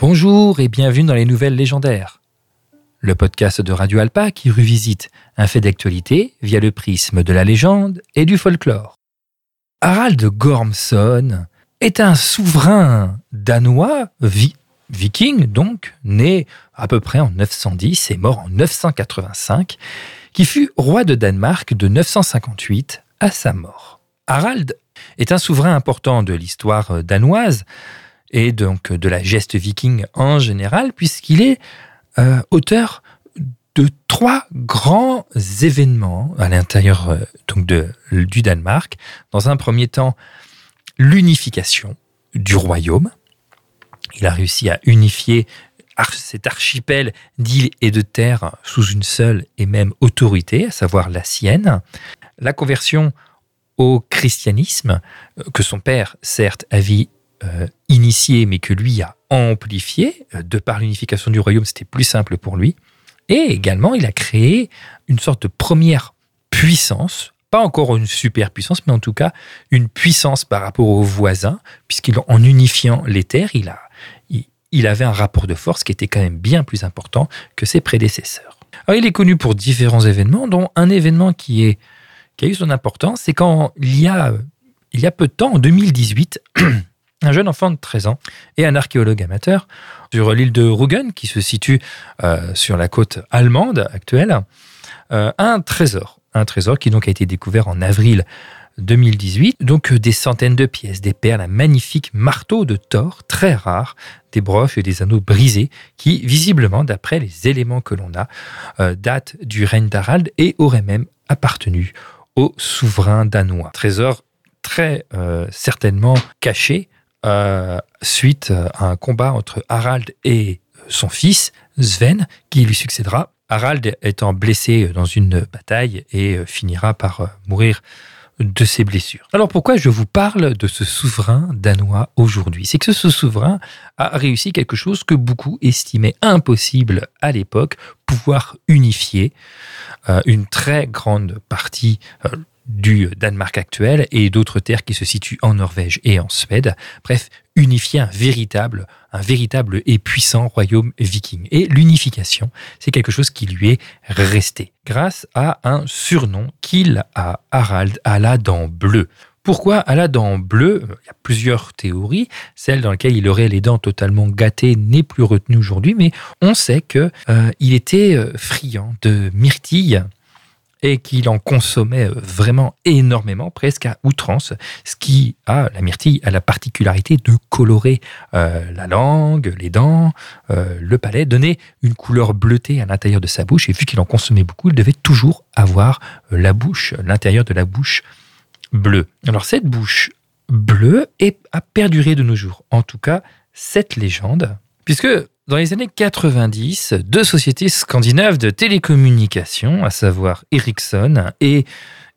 Bonjour et bienvenue dans les nouvelles légendaires. Le podcast de Radio Alpa qui revisite un fait d'actualité via le prisme de la légende et du folklore. Harald Gormson est un souverain danois, viking donc, né à peu près en 910 et mort en 985, qui fut roi de Danemark de 958 à sa mort. Harald est un souverain important de l'histoire danoise, et donc de la geste viking en général, puisqu'il est euh, auteur de trois grands événements à l'intérieur euh, de, du Danemark. Dans un premier temps, l'unification du royaume. Il a réussi à unifier cet archipel d'îles et de terres sous une seule et même autorité, à savoir la sienne. La conversion au christianisme, euh, que son père, certes, avait euh, initié, mais que lui a amplifié. Euh, de par l'unification du royaume, c'était plus simple pour lui. Et également, il a créé une sorte de première puissance, pas encore une super puissance, mais en tout cas une puissance par rapport aux voisins, puisqu'en unifiant les terres, il, a, il, avait un rapport de force qui était quand même bien plus important que ses prédécesseurs. il est connu pour différents événements, dont un événement qui, est, qui a eu son importance, c'est quand il y, a, il y a peu de temps, en 2018, un jeune enfant de 13 ans et un archéologue amateur sur l'île de Rügen, qui se situe euh, sur la côte allemande actuelle, euh, un trésor. Un trésor qui donc a été découvert en avril 2018. Donc euh, des centaines de pièces, des perles, un magnifique marteau de Thor très rare, des broches et des anneaux brisés qui, visiblement, d'après les éléments que l'on a, datent du règne d'Harald et auraient même appartenu au souverain danois. Trésor très certainement caché euh, suite à un combat entre Harald et son fils, Sven, qui lui succédera. Harald étant blessé dans une bataille et finira par euh, mourir de ses blessures. Alors pourquoi je vous parle de ce souverain danois aujourd'hui? C'est que ce souverain a réussi quelque chose que beaucoup estimaient impossible à l'époque, pouvoir unifier euh, une très grande partie, du Danemark actuel et d'autres terres qui se situent en Norvège et en Suède. Bref, unifier un véritable, et puissant royaume viking. Et l'unification, c'est quelque chose qui lui est resté grâce à un surnom qu'il a, Harald, à la dent bleue. Pourquoi à la dent bleue Il y a plusieurs théories. Celle dans laquelle il aurait les dents totalement gâtées n'est plus retenue aujourd'hui, mais on sait qu'il euh, était euh, friand de myrtille et qu'il en consommait euh, vraiment énormément, presque à outrance, ce qui a, la myrtille a la particularité de colorer euh, la langue, les dents, euh, le palais, donner une couleur bleutée à l'intérieur de sa bouche, et vu qu'il en consommait beaucoup, il devait toujours avoir la bouche, l'intérieur de la bouche bleue. Alors cette bouche bleue est, a perduré de nos jours, en tout cas cette légende, puisque dans les années 90, deux sociétés scandinaves de télécommunications, à savoir Ericsson et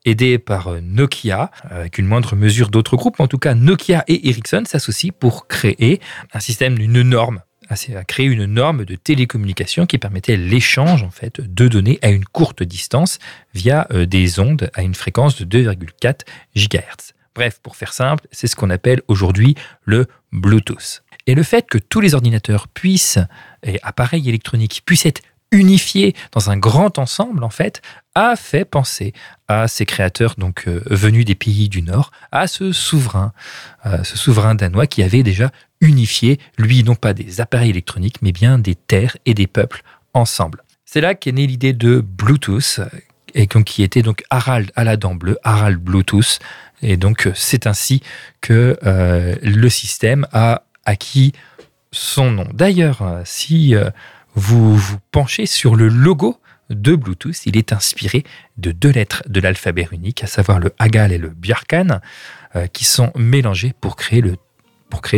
aidées par Nokia, avec une moindre mesure d'autres groupes, en tout cas Nokia et Ericsson s'associent pour créer un système d'une norme à créer une norme de télécommunication qui permettait l'échange en fait de données à une courte distance via euh, des ondes à une fréquence de 2,4 GHz. Bref, pour faire simple, c'est ce qu'on appelle aujourd'hui le Bluetooth. Et le fait que tous les ordinateurs puissent, et appareils électroniques puissent être unifiés dans un grand ensemble, en fait, a fait penser à ces créateurs donc euh, venus des pays du Nord, à ce souverain, ce souverain danois qui avait déjà unifié, lui, non pas des appareils électroniques, mais bien des terres et des peuples ensemble. C'est là qu'est née l'idée de Bluetooth, et qui était donc Harald à la dent bleue, Harald Bluetooth. Et donc c'est ainsi que euh, le système a acquis son nom. D'ailleurs, euh, si euh, vous vous penchez sur le logo de Bluetooth, il est inspiré de deux lettres de l'alphabet unique, à savoir le Hagal et le Bjarkan, euh, qui sont mélangées pour créer, le,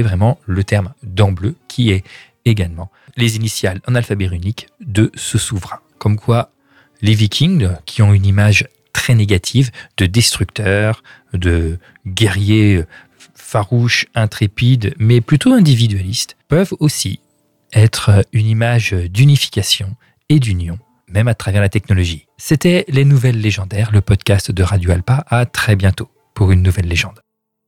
vraiment le terme dent bleu, qui est également les initiales en alphabet unique de ce souverain. Comme quoi, les Vikings, qui ont une image très négative de destructeurs, de guerriers farouches, intrépides, mais plutôt individualistes, peuvent aussi être une image d'unification et d'union, même à travers la technologie. C'était Les Nouvelles Légendaires, le podcast de Radio Alpa. À très bientôt pour une nouvelle légende.